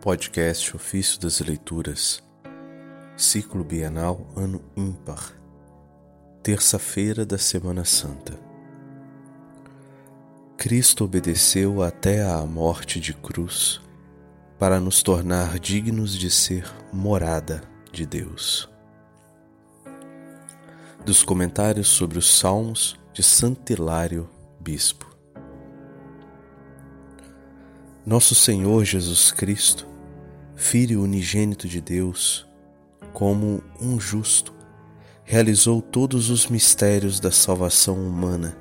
Podcast Ofício das Leituras, Ciclo Bienal Ano Ímpar, Terça-feira da Semana Santa. Cristo obedeceu até à morte de cruz para nos tornar dignos de ser morada de Deus. Dos comentários sobre os Salmos de Santo Hilário, Bispo. Nosso Senhor Jesus Cristo, Filho unigênito de Deus, como um justo, realizou todos os mistérios da salvação humana,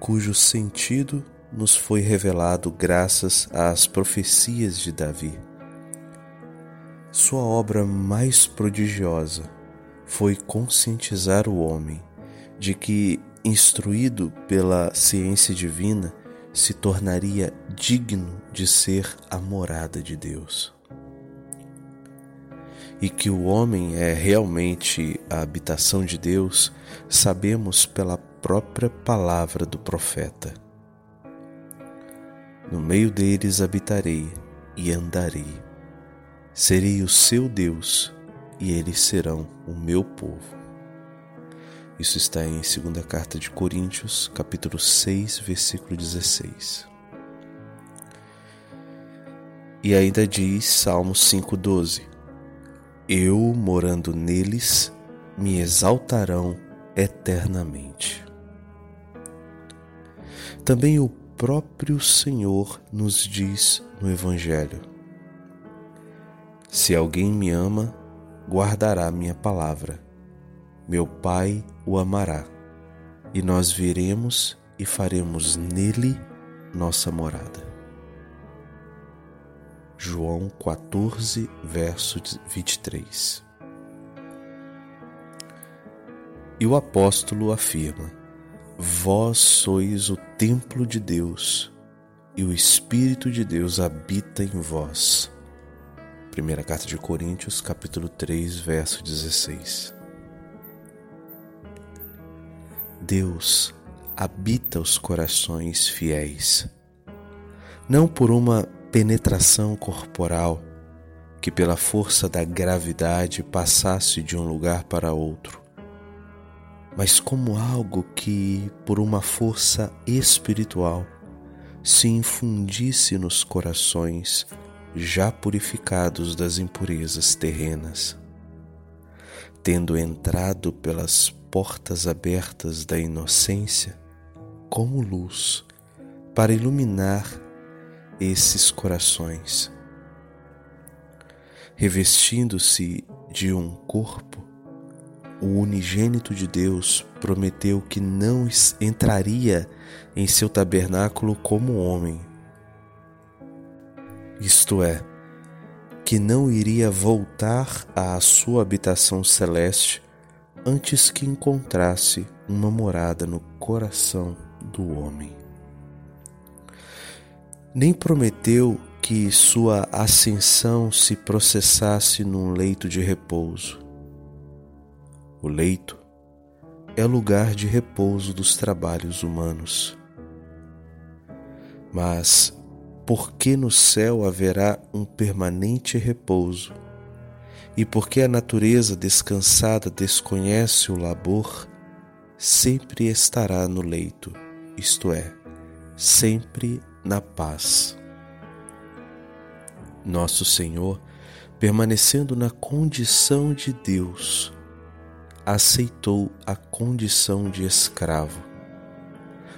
cujo sentido nos foi revelado graças às profecias de Davi. Sua obra mais prodigiosa foi conscientizar o homem de que, instruído pela ciência divina, se tornaria digno de ser a morada de Deus. E que o homem é realmente a habitação de Deus, sabemos pela própria palavra do profeta. No meio deles habitarei e andarei. Serei o seu Deus e eles serão o meu povo. Isso está em 2 Carta de Coríntios, capítulo 6, versículo 16. E ainda diz Salmo 5,12: Eu, morando neles, me exaltarão eternamente. Também o próprio Senhor nos diz no Evangelho: Se alguém me ama, guardará minha palavra meu Pai o amará, e nós viremos e faremos nele nossa morada. João 14, verso 23. E o apóstolo afirma: Vós sois o templo de Deus, e o Espírito de Deus habita em vós. Primeira carta de Coríntios, capítulo 3, verso 16. Deus habita os corações fiéis, não por uma penetração corporal que, pela força da gravidade, passasse de um lugar para outro, mas como algo que, por uma força espiritual, se infundisse nos corações já purificados das impurezas terrenas, tendo entrado pelas portas abertas da inocência como luz para iluminar esses corações. Revestindo-se de um corpo, o unigênito de Deus prometeu que não entraria em seu tabernáculo como homem. Isto é, que não iria voltar à sua habitação celeste antes que encontrasse uma morada no coração do homem. Nem prometeu que sua ascensão se processasse num leito de repouso. O leito é lugar de repouso dos trabalhos humanos. Mas, porque no céu haverá um permanente repouso, e porque a natureza descansada desconhece o labor, sempre estará no leito, isto é, sempre na paz. Nosso Senhor, permanecendo na condição de Deus, aceitou a condição de escravo,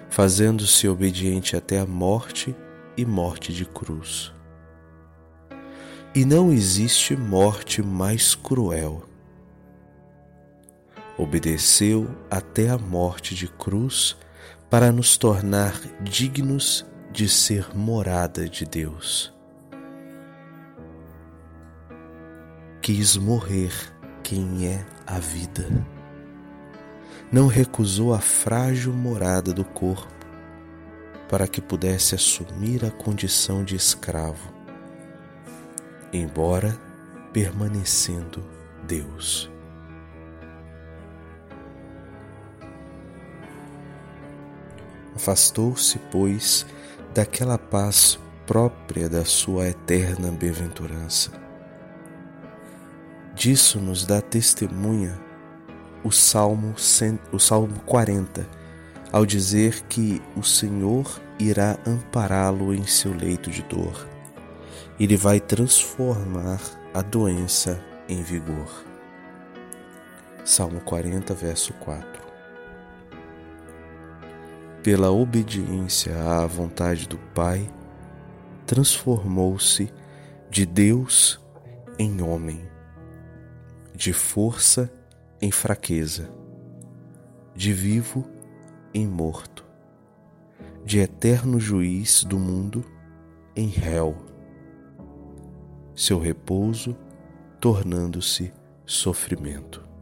fazendo-se obediente até a morte e morte de cruz. E não existe morte mais cruel. Obedeceu até a morte de cruz para nos tornar dignos de ser morada de Deus. Quis morrer quem é a vida. Não recusou a frágil morada do corpo para que pudesse assumir a condição de escravo embora permanecendo Deus. Afastou-se, pois, daquela paz própria da sua eterna bem-aventurança. Disso nos dá testemunha o Salmo, o Salmo 40, ao dizer que o Senhor irá ampará-lo em seu leito de dor. Ele vai transformar a doença em vigor. Salmo 40, verso 4. Pela obediência à vontade do Pai, transformou-se de Deus em homem, de força em fraqueza, de vivo em morto, de eterno juiz do mundo em réu, seu repouso tornando-se sofrimento.